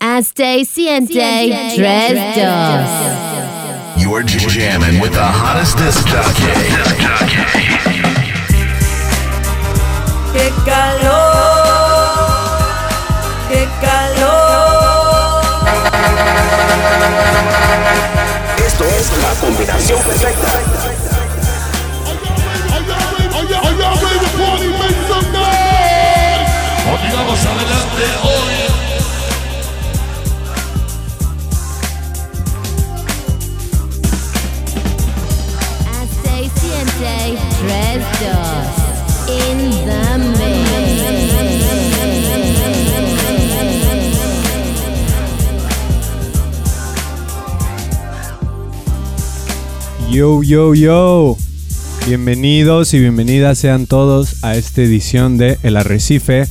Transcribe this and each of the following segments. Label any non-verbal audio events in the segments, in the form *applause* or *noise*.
Hasta siente tres dos. You're jamming with the hottest disc jockey. ¡Qué calor! ¡Qué calor! Esto es la combinación perfecta. Yo, yo, yo. Bienvenidos y bienvenidas sean todos a esta edición de El Arrecife.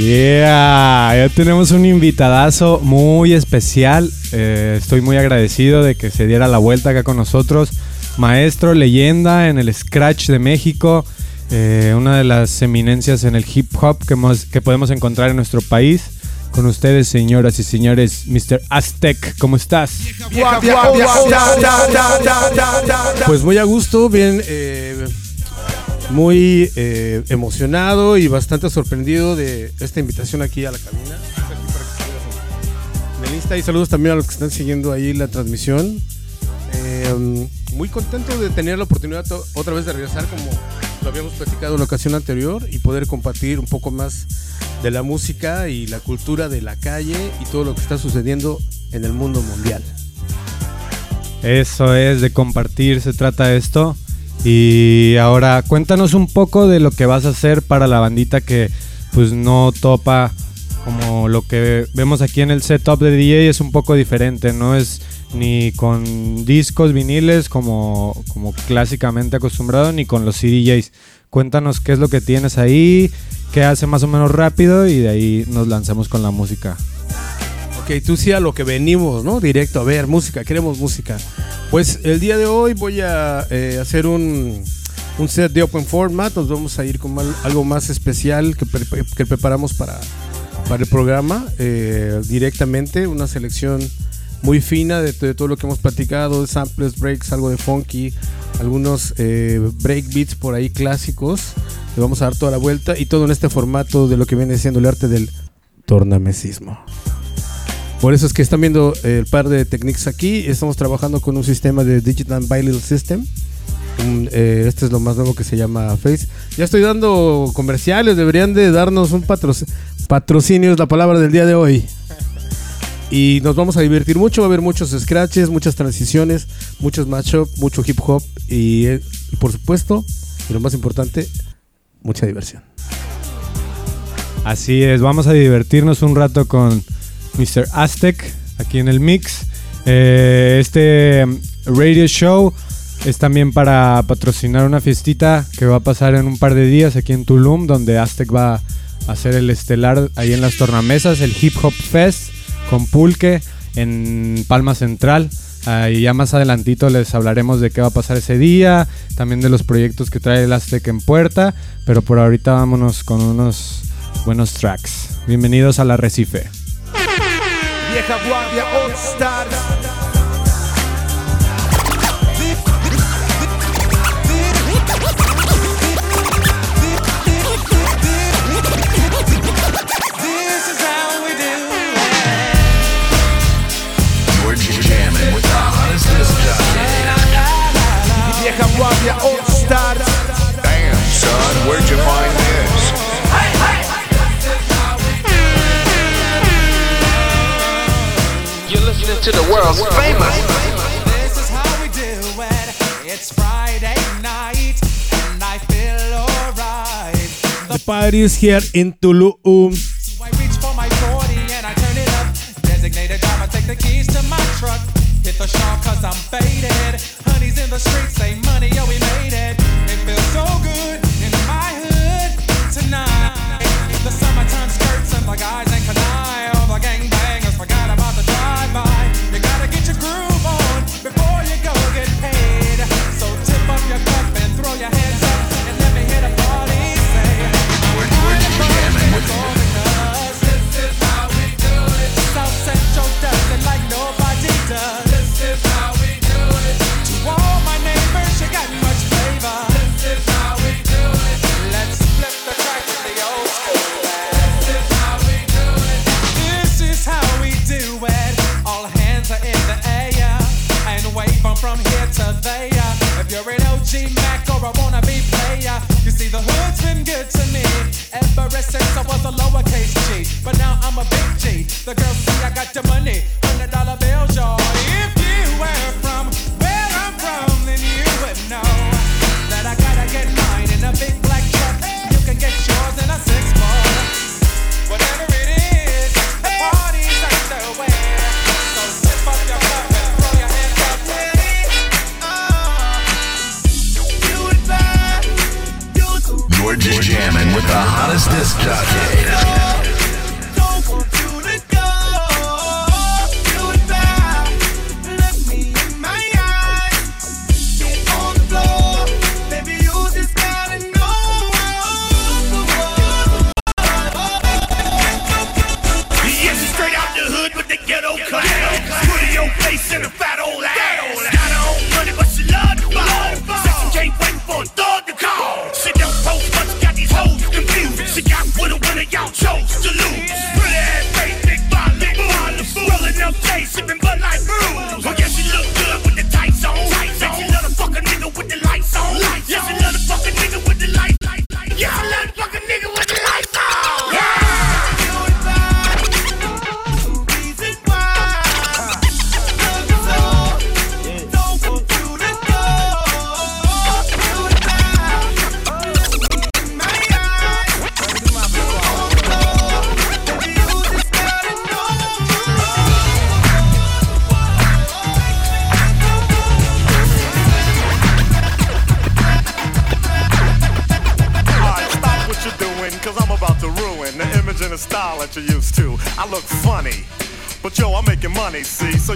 Yeah, ya tenemos un invitadazo muy especial. Eh, estoy muy agradecido de que se diera la vuelta acá con nosotros. Maestro, leyenda en el Scratch de México. eh, una de las eminencias en el hip hop que, hemos- que podemos encontrar en nuestro país. Con ustedes, señoras y señores, Mr. Aztec, ¿cómo estás? Pues muy a gusto, bien, eh, muy eh, emocionado y bastante sorprendido de esta invitación aquí a la cabina. Insta y saludos también a los que están siguiendo ahí la transmisión. Eh, muy contento de tener la oportunidad otra vez de regresar como lo habíamos platicado en la ocasión anterior y poder compartir un poco más de la música y la cultura de la calle y todo lo que está sucediendo en el mundo mundial. Eso es, de compartir se trata esto. Y ahora cuéntanos un poco de lo que vas a hacer para la bandita que pues no topa como lo que vemos aquí en el setup de DJ es un poco diferente, no es ni con discos viniles como, como clásicamente acostumbrado, ni con los CDJs. Cuéntanos qué es lo que tienes ahí, qué hace más o menos rápido y de ahí nos lanzamos con la música. Ok, tú sí a lo que venimos, ¿no? Directo, a ver, música, queremos música. Pues el día de hoy voy a eh, hacer un, un set de open format. Nos vamos a ir con algo más especial que, que preparamos para, para el programa. eh, directamente, una selección muy fina de, todo lo que hemos platicado: samples, breaks, algo de funky, algunos eh, break beats por ahí clásicos. Le vamos a dar toda la vuelta y todo en este formato de lo que viene siendo el arte del tornamesismo. Por eso es que están viendo eh, el par de techniques aquí. Estamos trabajando con un sistema de Digital Bilingual System. Eh, este es lo más nuevo que se llama Face. Ya estoy dando comerciales. Deberían de darnos un patroc- patrocinio. Es la palabra del día de hoy. Y nos vamos a divertir mucho. Va a haber muchos scratches, muchas transiciones, muchos mashup, mucho hip hop. Y, eh, y por supuesto, y lo más importante, mucha diversión. Así es, vamos a divertirnos un rato con Mr. Aztec aquí en el mix. Eh, este mm, radio show es también para patrocinar una fiestita que va a pasar en un par de días aquí en Tulum, donde Aztec va a hacer el estelar ahí en las tornamesas, el Hip Hop Fest con Pulque en Palma Central. Ah, y ya más adelantito les hablaremos de qué va a pasar ese día, también de los proyectos que trae el Aztec en puerta, pero por ahorita vámonos con unos buenos tracks. Bienvenidos al Arrecife. Vieja to the world's famous. This is how we do it. It's Friday night and I feel alright. The party is here in Tulum. So I reach for my 40 and I turn it up. Designated driver, take the keys to my truck. Hit the shawl cause I'm faded. Honey's in the streets, say money, yo, we made it. It feels so good in my hood tonight. The summertime skirts and the guys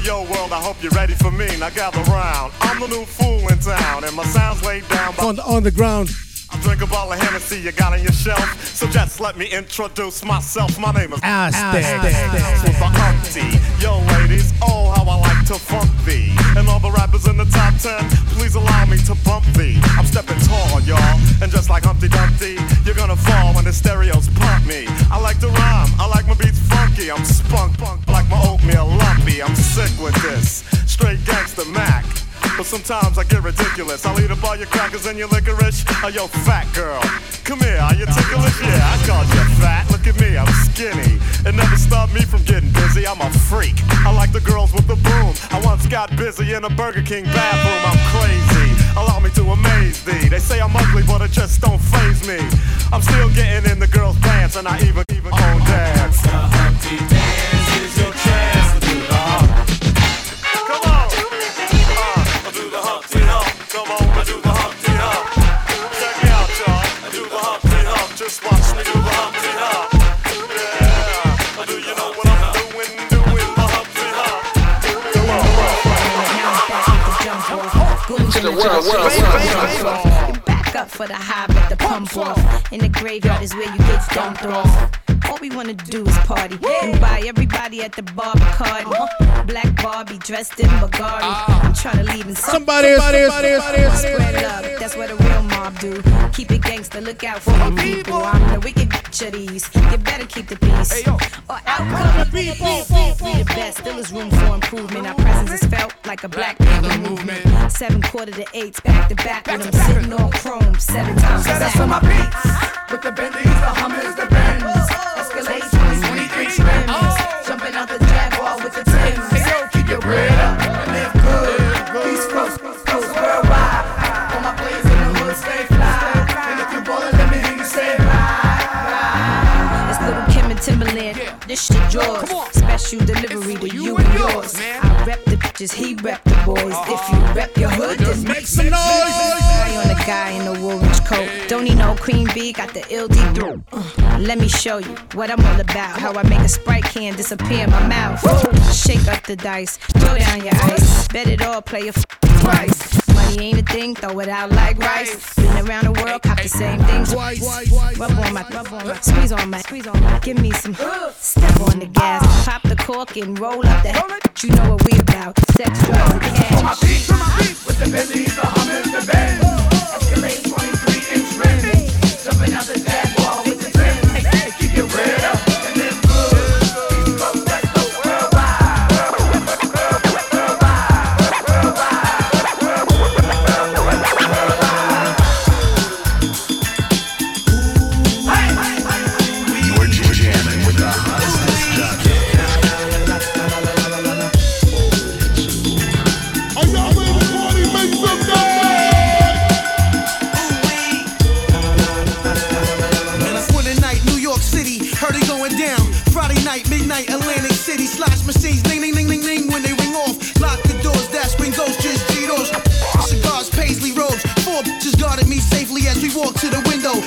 yo, world, I hope you're ready for me. Now gather round. I'm the new fool in town, and my sound's laid down by On, on the ground. I drink a bottle of Hennessy you got on your shelf. So just let me introduce myself. My name is Aztek. with the umpty. Yo, ladies, oh, how I like to funk thee. And all the rappers in the top ten, please allow me to bump thee. I'm stepping tall, y'all. And just like Humpty Dumpty, you're gonna fall when the stereos pump me. I like to rhyme, I like my beats funky. I'm spunk, punk, like my oatmeal lumpy. I'm sick with this. Straight gangster Mac. But sometimes I get ridiculous. I'll eat up all your crackers and your licorice. Oh, yo, fat girl. Come here, are you ticklish? Yeah, I called you fat. Look at me, I'm skinny. It never stopped me from getting busy. I'm a freak. I like the girls with the boom. I once got busy in a Burger King bathroom. I'm crazy. Allow me to amaze thee. They say I'm ugly, but it just don't phase me. I'm still getting in the girls' pants, and I even even own dance. The world, world, world, world. Back up for the high, but the pump off. In the graveyard is where you get dumped off. All we wanna do is party and buy everybody at the bar Bacardi. Uh-huh. Black Barbie dressed in Bugatti. Ah. I'm trying to leave in Somebody, somebody, somebody, Spread love, that's what a real mob do. Keep it gangster, look out for my people. I'm the wicked bitch of these. You better keep the peace. Or out come the people. We the best, still is room for improvement. Our presence is felt like a black panther movement. Seven quarter to eights, back to back when I'm sitting on chrome seven times a That's for my beats. With the Bentleys, the Hummers, the Benz. Oh, oh, oh. Escalade yours. Special delivery to you and yours. I rep the bitches, he rep the boys. If you rep your hood, then make some noise. Eye on the guy in the orange coat. Don't need no cream bee, got the LD throat. Uh, let me show you what I'm all about. How I make a sprite can disappear in my mouth. Shake up the dice, throw down your ice. Bet it all, play a f- price. Money ain't a thing, throw it out like rice. Been around the world, cop the same thing twice. Rub on my, rub on my, squeeze on my, squeeze on my. Give me some, step on the gas, pop the cork and roll up the. You know what we about? Sex, drugs, and cash. With the Bentleys, the Hummers, the Benz.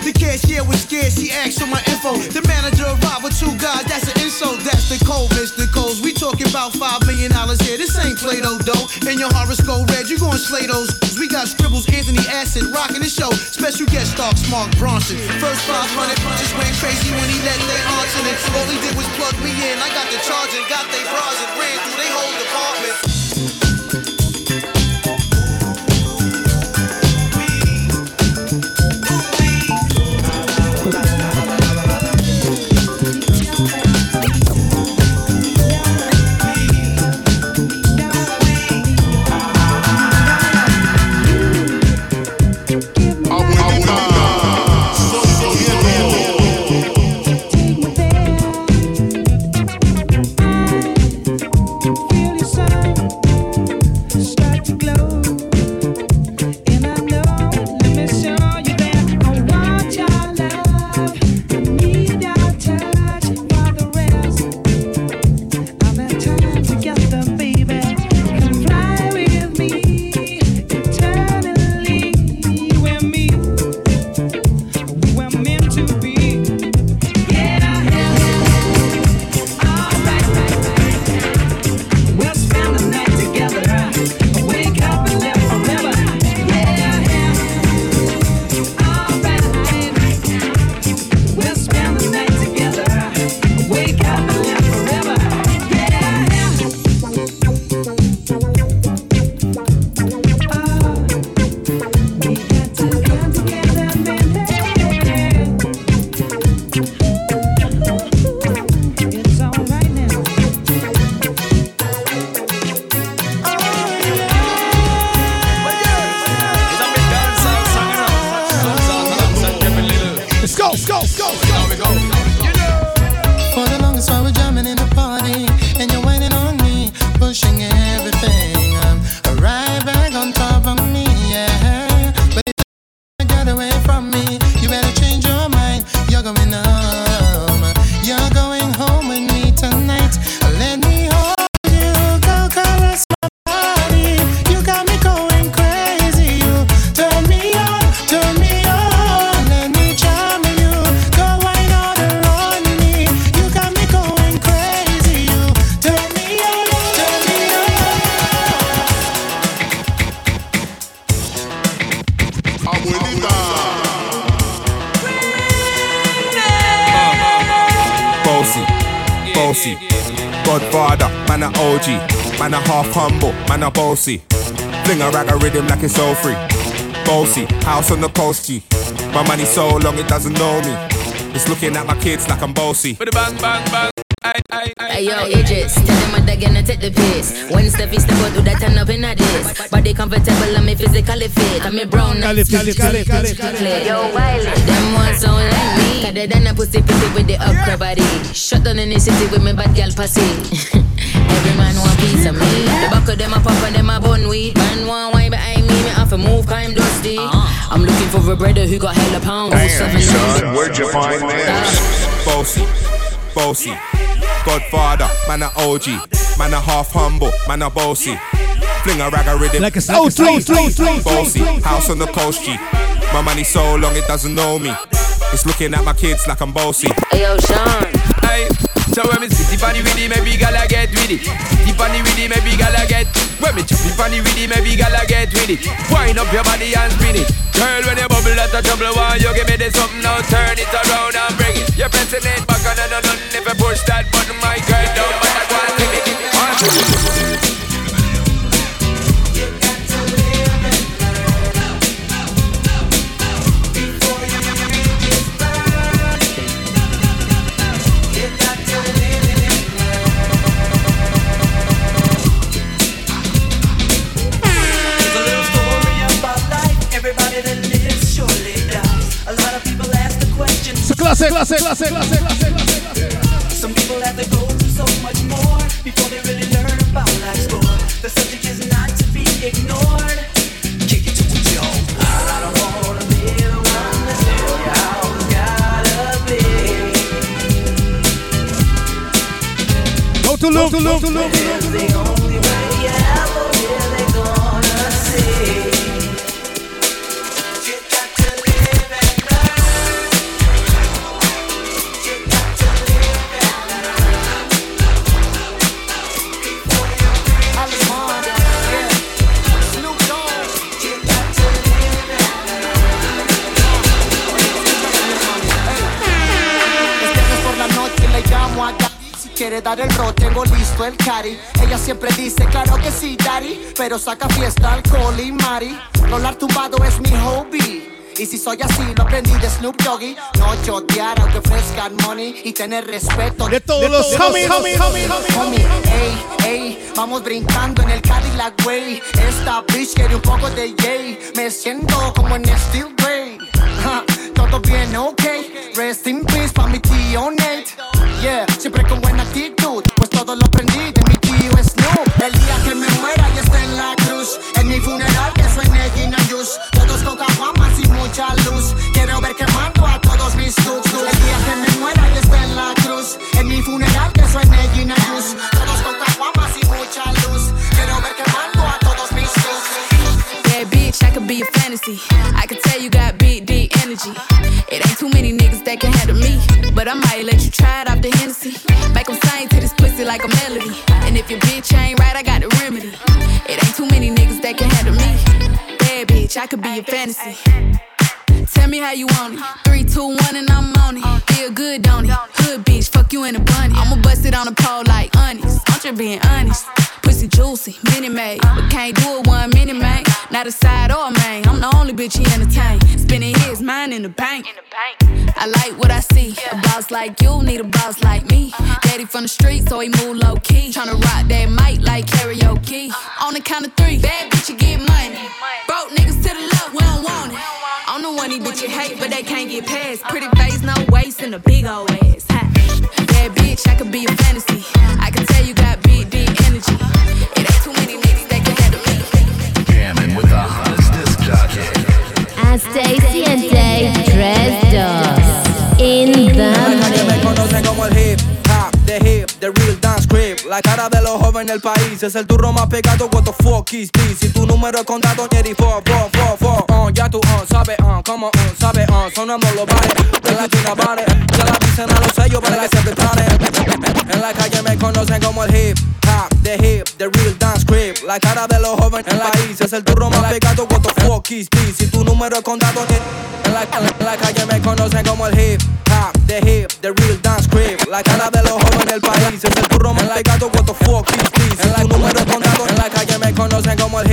The cashier was scared, she asked for my info. The manager arrived with two guys, that's an insult, that's the cold, Mr. Coles. We talking about five million dollars here, this ain't Play-Doh dough. And your horoscope red, you gon' slay those. We got scribbles, Anthony Acid, rocking the show. Special guest star, Mark Ronson. First 500 just went crazy when he let their aunts in it. All he did was plug me in, I got the charge and got they bras and ran through they whole department. Rag a rhythm like it's all free. Bossy, house on the coast G. My money so long it doesn't know me. It's looking at my kids like I'm bossy. Bang, bang, bang. Hey yo, Idris, tell them what they're gonna take the piss. When Steffi step out, do that turn up in a this. Body comfortable, I'm physically fit. I'm a brown Cali, Cali, Cali, Cali, Cali. Yo, Wiley, them ones don't like me. Cause they done a pussy pity with the upper body. Shut down in the city with me bad girl pussy. *laughs* Every man want piece of me. The back of them a pop and them a bun weed. Man want wine behind me, me have to move, cause I'm dusty. Uh-huh. I'm looking for a brother who got hella pounds. Damn, son, where'd you find this? Bossy, bossy, Godfather, man a OG, man a half humble, man a bossy. Fling a rag a rhythm Like a like it's- like it's- like it's- like it's- Bossy, house on the coast G. My money so long it doesn't know me. It's looking at my kids like I'm bossy. Hey yo, Sean. Hey, so when me spitty funny with it, maybe gala get with it. Spitty funny with it, maybe gala get. When me choppy funny with it, maybe gala get with it. Wind up your body and spin it. Girl, when you bubble that's a trouble, why you give me this something now? Turn it around and bring it. You're pressing it back on and on. If you push that button, my girl, don't matter what give it. Clase, clase, clase, clase, clase, clase. Some people have to go through so much more before they really learn about life's score. The subject is not to be ignored. Kick it to the toe. I don't wanna be the one to tell you how it's gotta be. to loop, to loop, to. Este dar el rol, tengo listo el cari Ella siempre dice, claro que sí, daddy Pero saca fiesta, alcohol y mari. Rolar tumbado es mi hobby. Y si soy así, lo aprendí de Snoop Doggy. No chotear aunque ofrezcan money Y tener respeto. De todos los homies, homies, homies, homies, Homie, ey, ey Vamos brincando en el Cadillac way Esta bitch quiere un poco de yay. Me siento como en Steel Grey Todo bien, ok. Rest in peace pa' mi tío Nate. Yeah, siempre con buena actitud Pues todo lo aprendí de mi tío Snoop. El día que me muera y esté en la cruz En mi funeral que suene Gina Juice Todos con caguamas y mucha luz. Quiero ver quemando a todos mis tuts. El día que me muera y esté en la cruz En mi funeral que suene Gina Juice Todos con caguamas y mucha luz. Quiero ver quemando a todos mis tuts. Yeah, bitch, I could be a fantasy. I could Let you try it off the Hennessy. Make 'em sing to this pussy like a melody. And if your bitch ain't right, I got the remedy. It ain't too many niggas that can handle me. Bad bitch, I could be a fantasy. Tell me how you want it. Three, two, one, and I'm on it. Feel good, don't it? Hood bitch, fuck you in a bunny. I'ma bust it on the pole like honest. I'm just being honest. Juicy, mini made. But can't do it one mini man. Not a side or a main. I'm the only bitch he entertain. Spending his mind in the bank. I like what I see. A boss like you need a boss like me. Uh-huh. Daddy from the street, so he move low key. Tryna rock that mic like karaoke. Uh-huh. On the count of three, bad bitch, you get money. Broke niggas to the left, we don't want it. I'm the one these bitches hate, but they can't get past. Uh-huh. Pretty face, no waist, and a big old ass. Bad bitch, I could be a fantasy. I can tell you got big, D energy. With the hottest disc jockey. Hasta siente tres dos in the mix. como el hip hop, the hip, the real dance crib. La cara de los jóvenes del país es el turro más pegado. What the fuck is this? Si tu número es contado, Jerry, four, four, four. Uh, ya tú, uh, sabes, uh, como, uh, sabes, uh, sonando los bares de la China bares. Ya la dicen a los sellos para que se preparen. En la calle me conocen como el hip hop, the hip, the real dance crib. La cara de los jóvenes del país es el turro más pegado. What the fuck is this? Si tu número es contado, en la, en la calle me conocen como el hip hop, the hip, the real. La cara de los jóvenes del país es el turro más pegado. What the fuck is this? En la número contado, en la calle me conocen como el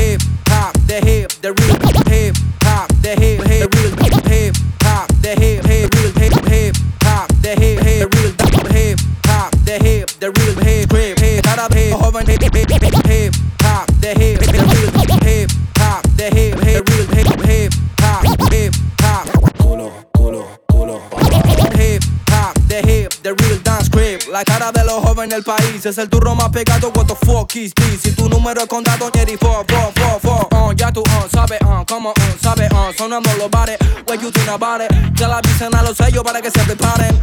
La cara de los jóvenes del país es el turro más pegado. What the fuck is this? Si tu número es contado, Jerry, four, four, four, four. Uh, ya tú, uh, sabes, uh, como, uh, sabes, uh, sonando los bares. What you think about? Ya la dicen a los sellos para que se preparen.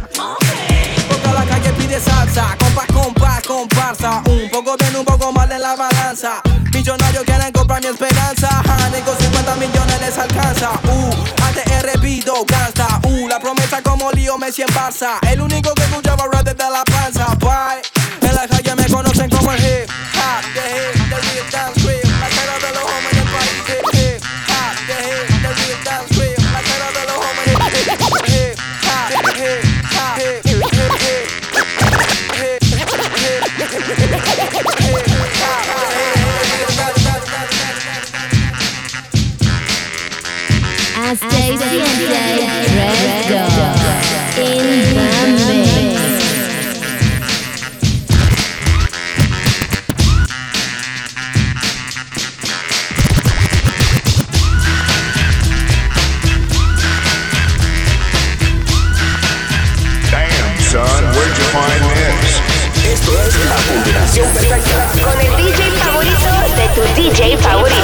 Porque la calle pide salsa, compas, compas, comparsa. Un poco bien, un poco mal en la balanza. Millonarios quieren comprar mi esperanza. Con 50 millones les alcanza. Repito, gasta. Uh, la promesa como lío Messi en Barça. El único que escuchaba rap desde la panza. Con el DJ favorito de tu DJ favorito.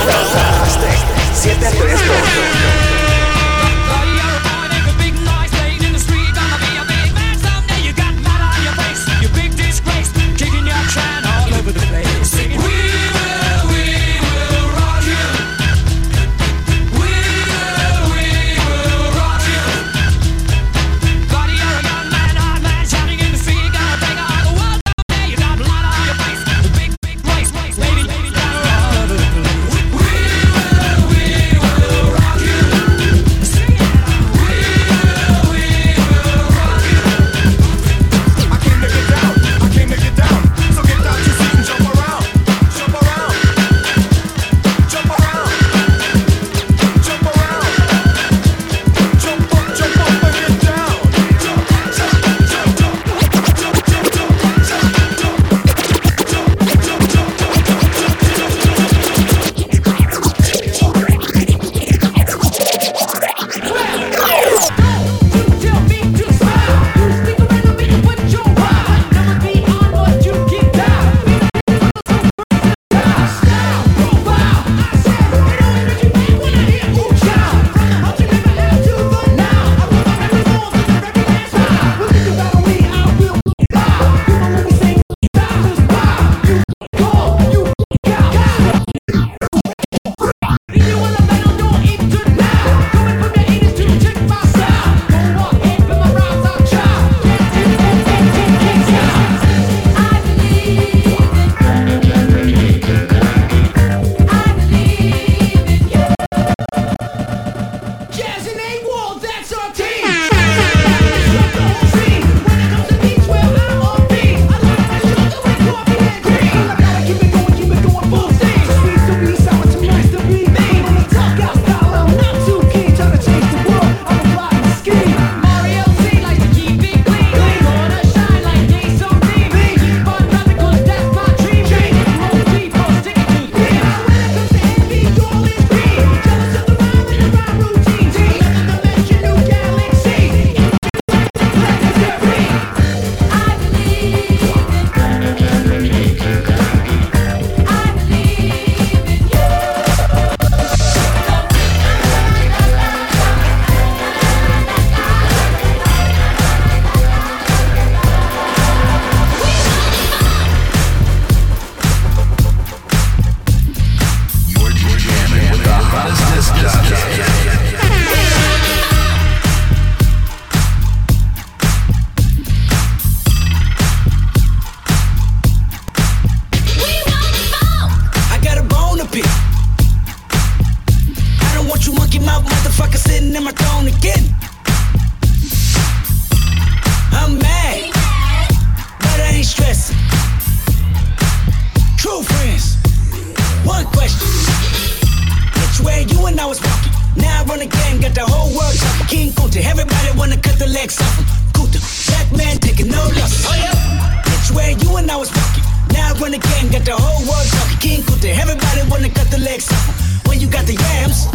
The game, got the whole world talking. King Kunta, everybody wanna cut the legs off. When you got the yams.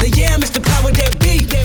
The yam is the power that beat.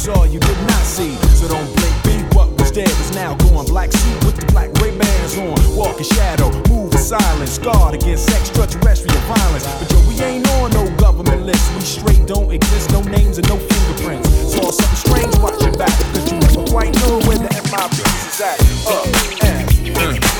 Saw, you did not see. So don't blink, be what was dead is now gone. Black suit with the black Ray-Bans on, walk in shadow, move in silence, guard against extraterrestrial violence. But yo, we ain't on no government list, we straight don't exist, no names and no fingerprints. Saw something strange, watch your back, cause you never quite know where the MIBs is at. Uh, and, uh,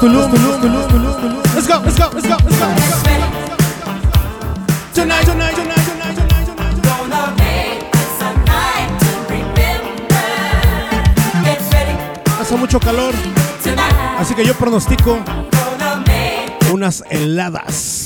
Tulum, Tulum, Tulum, Tulum, Tulum. Let's go, let's go, let's go, let's go. Tonight, tonight, tonight, tonight, tonight, tonight. Gonna make this a night to remember. Get ready Hace mucho calor, tonight. así que yo pronostico unas heladas.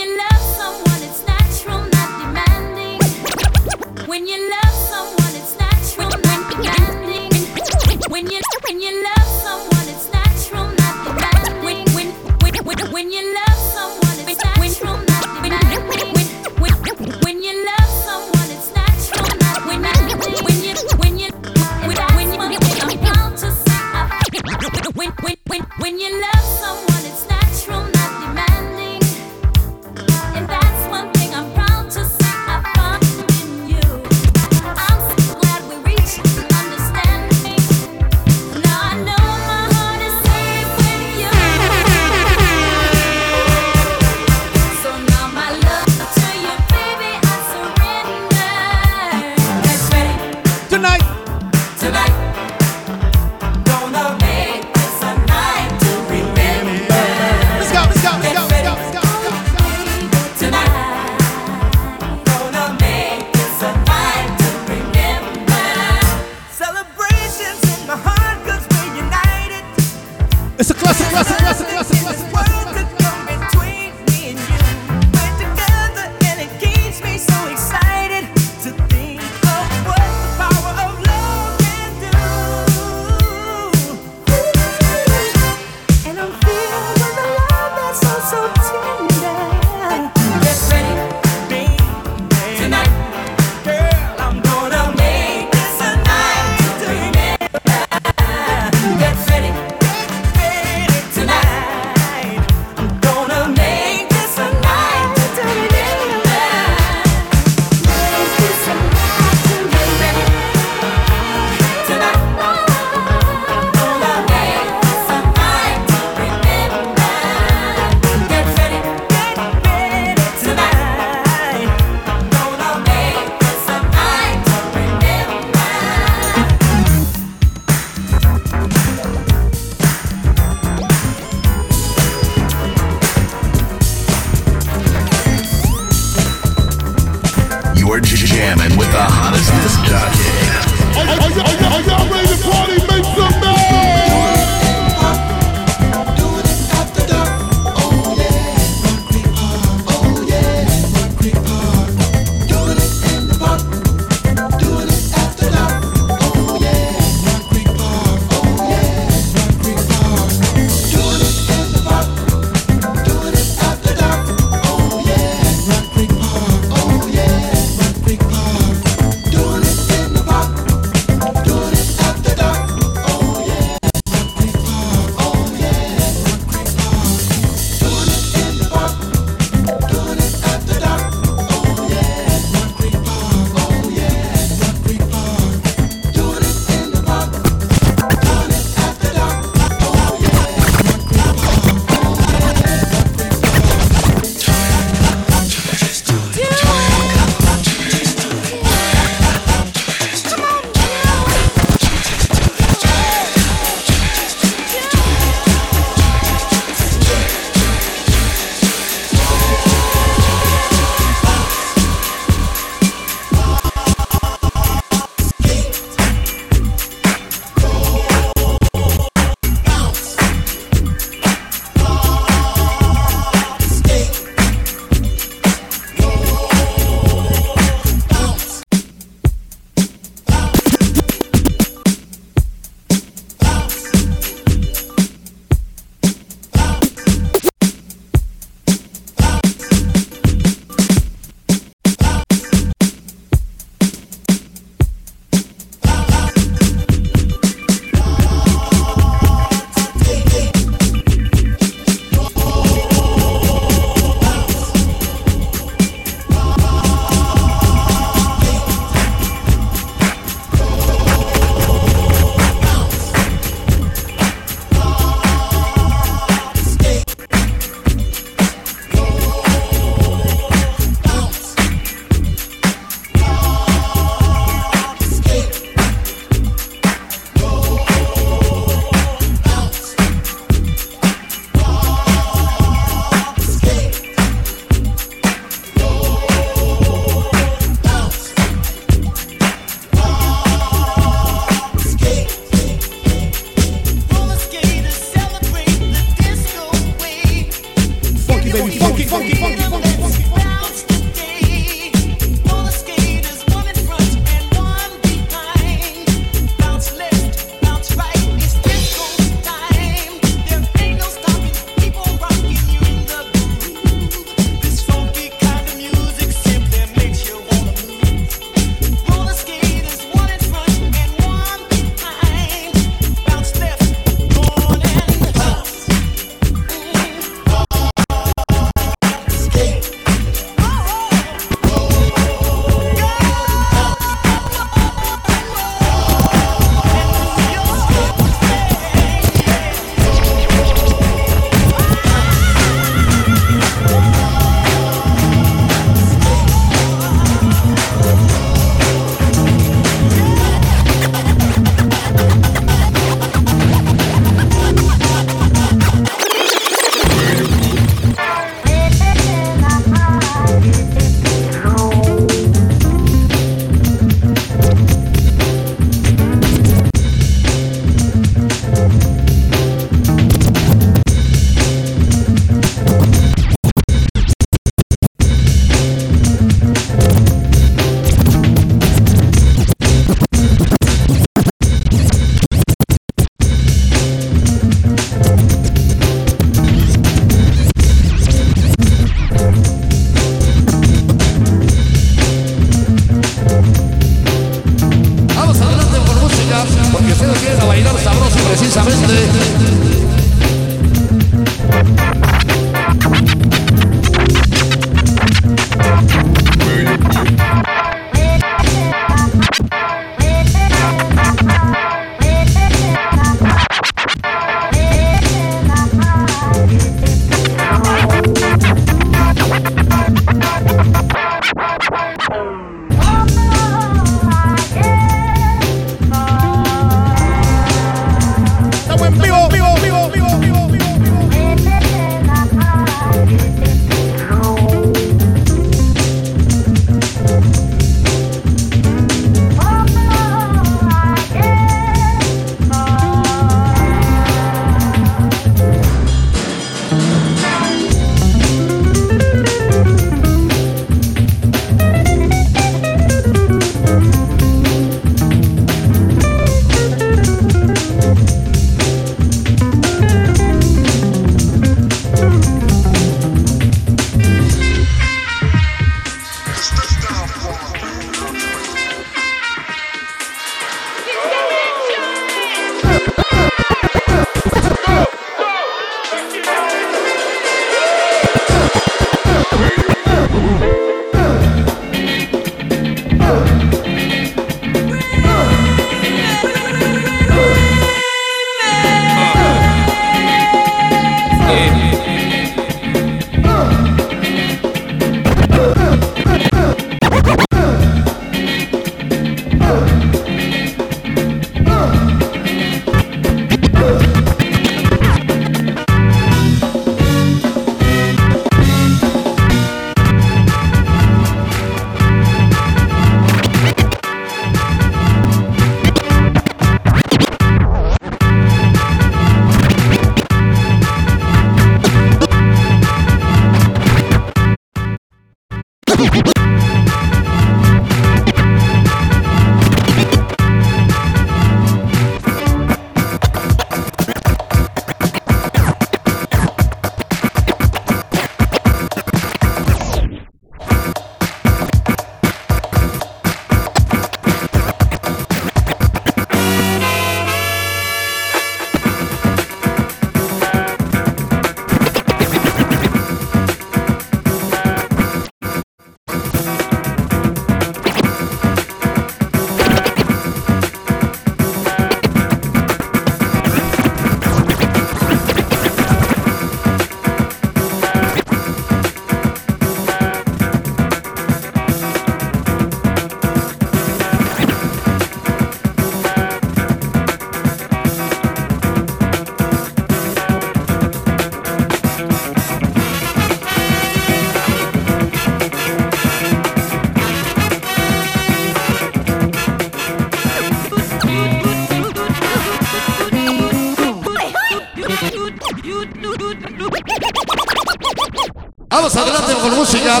Adelante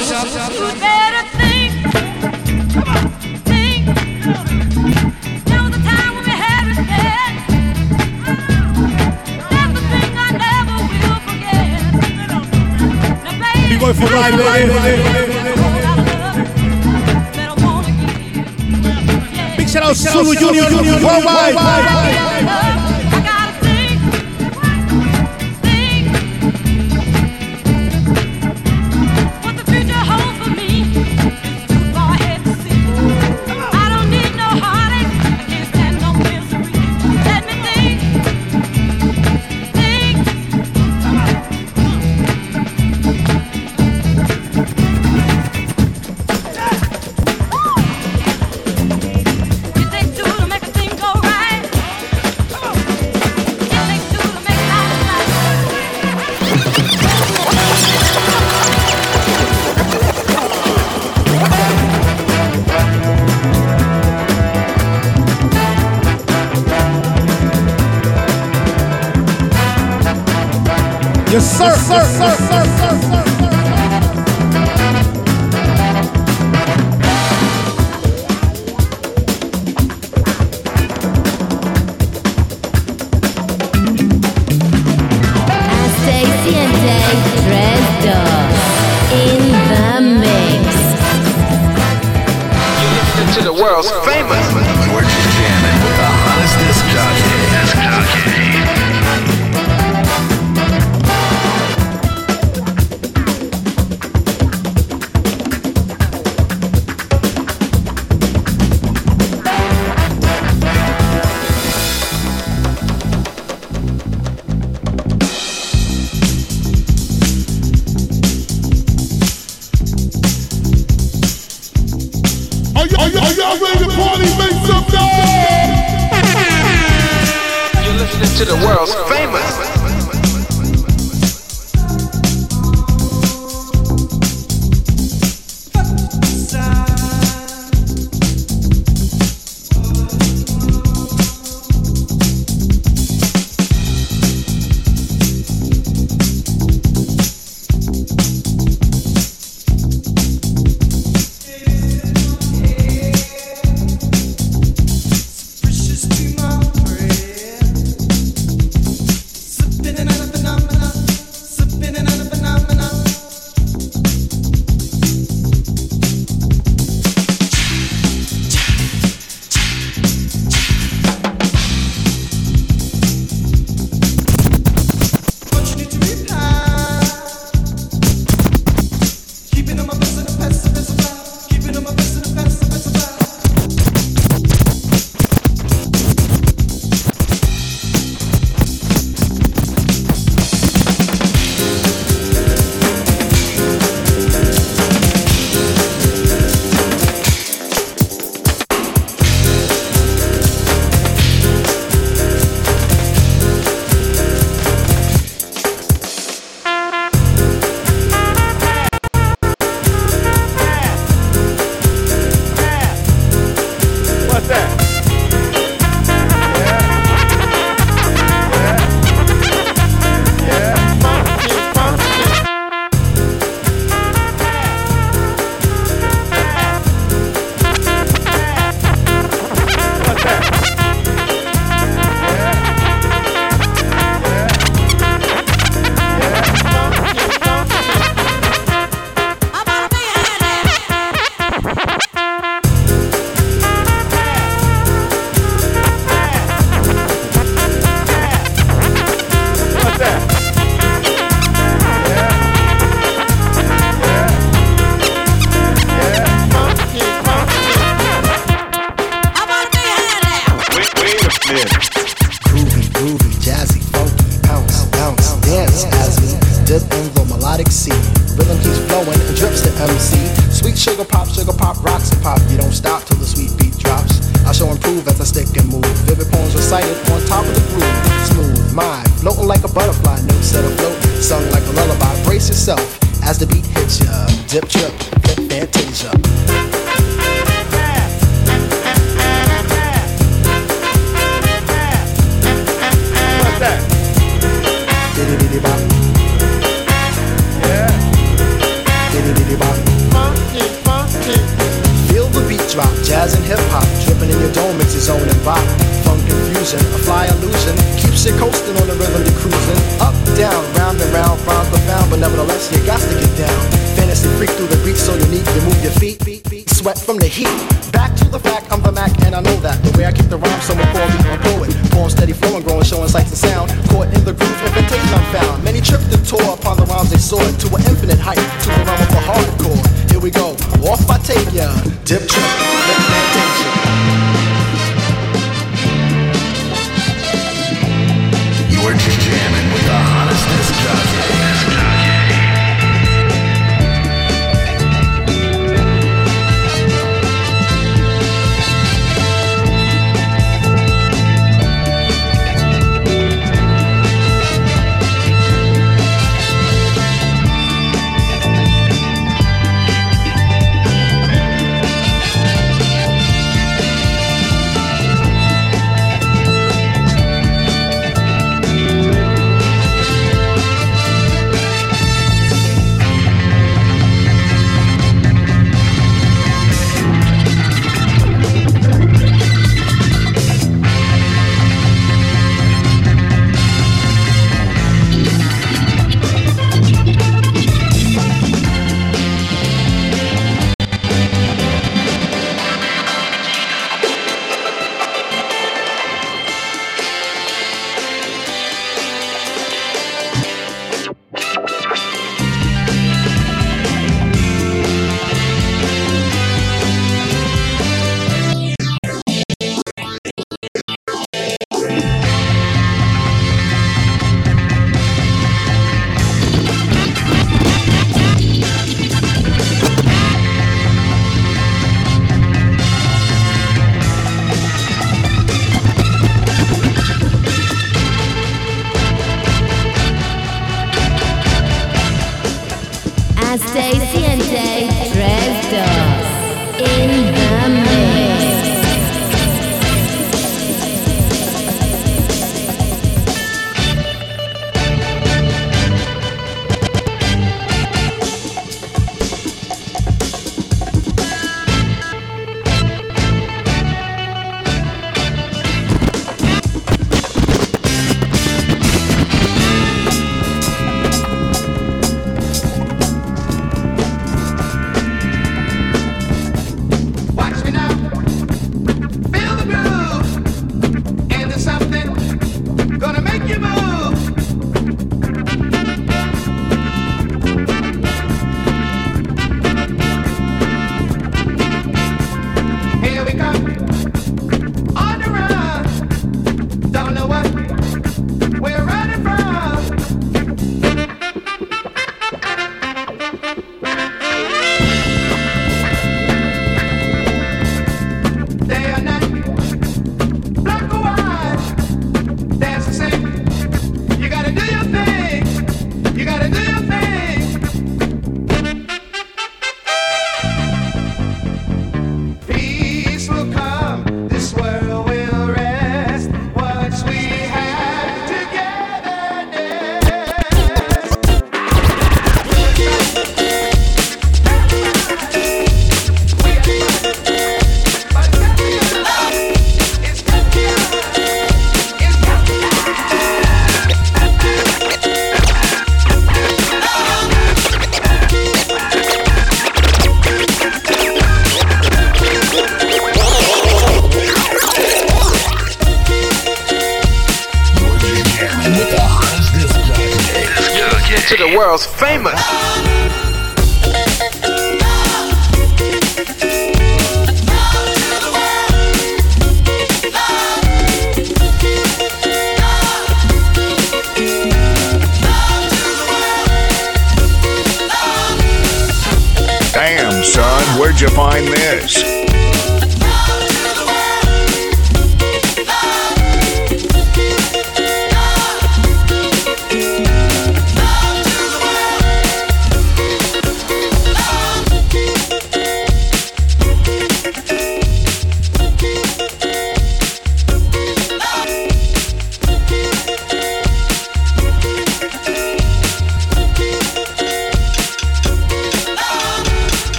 con música. Big boy for life, baby. Big shout out Zulu Junior worldwide. Are y'all ready to party? Make some noise! You're listening to the world's famous. Sweat from the heat. Back to the fact, I'm the Mac, and I know that. The way I keep the rhyme, someone call me a poet. Poem steady flowing, growing, showing sights and sound. Caught in the groove, invitation found. Many tripped and tore upon the rhymes they soared to an infinite height, to the realm of the hardcore. Here we go, off I take ya. Dip trip. You're jamming with the hottest disc Hasta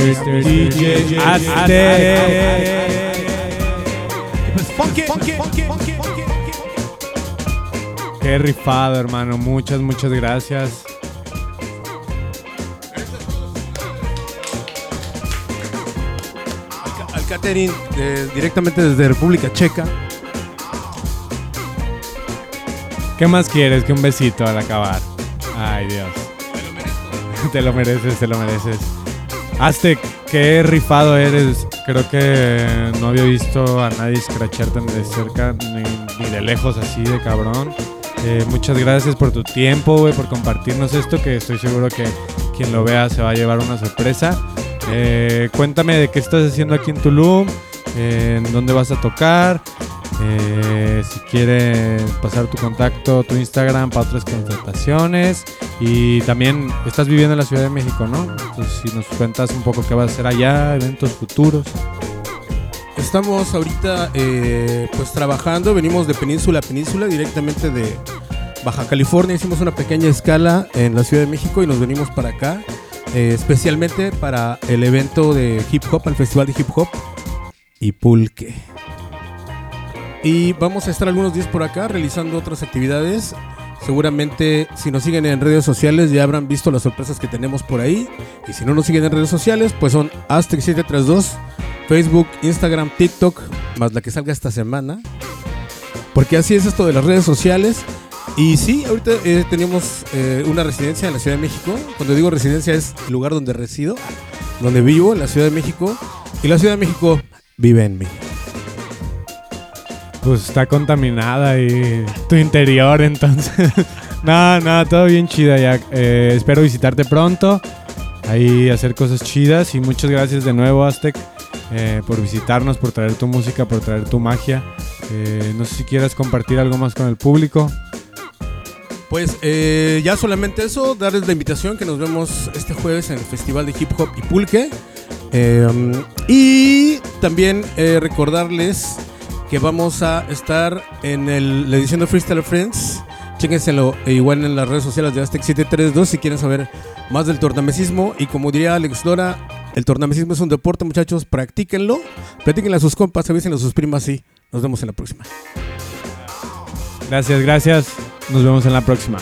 Mr. DJ Aztec. Funky, funky, funky, funky, funky. Qué rifado, hermano. Muchas, muchas gracias. Al catering eh, directamente desde República Checa. ¿Qué más quieres que un besito al acabar? Ay, Dios. Te lo mereces, te lo mereces. Aztec, qué rifado eres. Creo que no había visto a nadie scratchar tan de cerca ni, ni de lejos así de cabrón. Eh, muchas gracias por tu tiempo, güey, por compartirnos esto, que estoy seguro que quien lo vea se va a llevar una sorpresa. Eh, cuéntame de qué estás haciendo aquí en Tulum, eh, en dónde vas a tocar, eh, si quieres pasar tu contacto, tu Instagram para otras contrataciones. Y también estás viviendo en la Ciudad de México, ¿no? Entonces, si nos cuentas un poco qué vas a hacer allá, eventos futuros. Estamos ahorita eh, pues trabajando, venimos de península a península, directamente de Baja California, hicimos una pequeña escala en la Ciudad de México y nos venimos para acá, eh, especialmente para el evento de hip hop, el festival de hip hop y pulque. Y vamos a estar algunos días por acá realizando otras actividades. Seguramente si nos siguen en redes sociales ya habrán visto las sorpresas que tenemos por ahí. Y si no nos siguen en redes sociales, pues son Aztec732, Facebook, Instagram, TikTok, más la que salga esta semana. Porque así es esto de las redes sociales. Y sí, ahorita eh, tenemos eh, una residencia en la Ciudad de México. Cuando digo residencia es el lugar donde resido, donde vivo, en la Ciudad de México. Y la Ciudad de México vive en mí. Pues está contaminada y tu interior, entonces. *laughs* no, no, todo bien chida ya. Eh, espero visitarte pronto. Ahí hacer cosas chidas. Y muchas gracias de nuevo, Aztec, eh, por visitarnos, por traer tu música, por traer tu magia. Eh, no sé si quieras compartir algo más con el público. Pues eh, ya solamente eso, darles la invitación que nos vemos este jueves en el Festival de Hip Hop y Pulque. Y también recordarles que vamos a estar en la edición de Freestyle Friends. Chéquenselo e igual en las redes sociales de Aztec 732 si quieren saber más del tornamesismo. Y como diría Alex Lora, el tornamesismo es un deporte, muchachos. Practíquenlo, platíquenle a sus compas, avísenle a sus primas y nos vemos en la próxima. Gracias, gracias. Nos vemos en la próxima.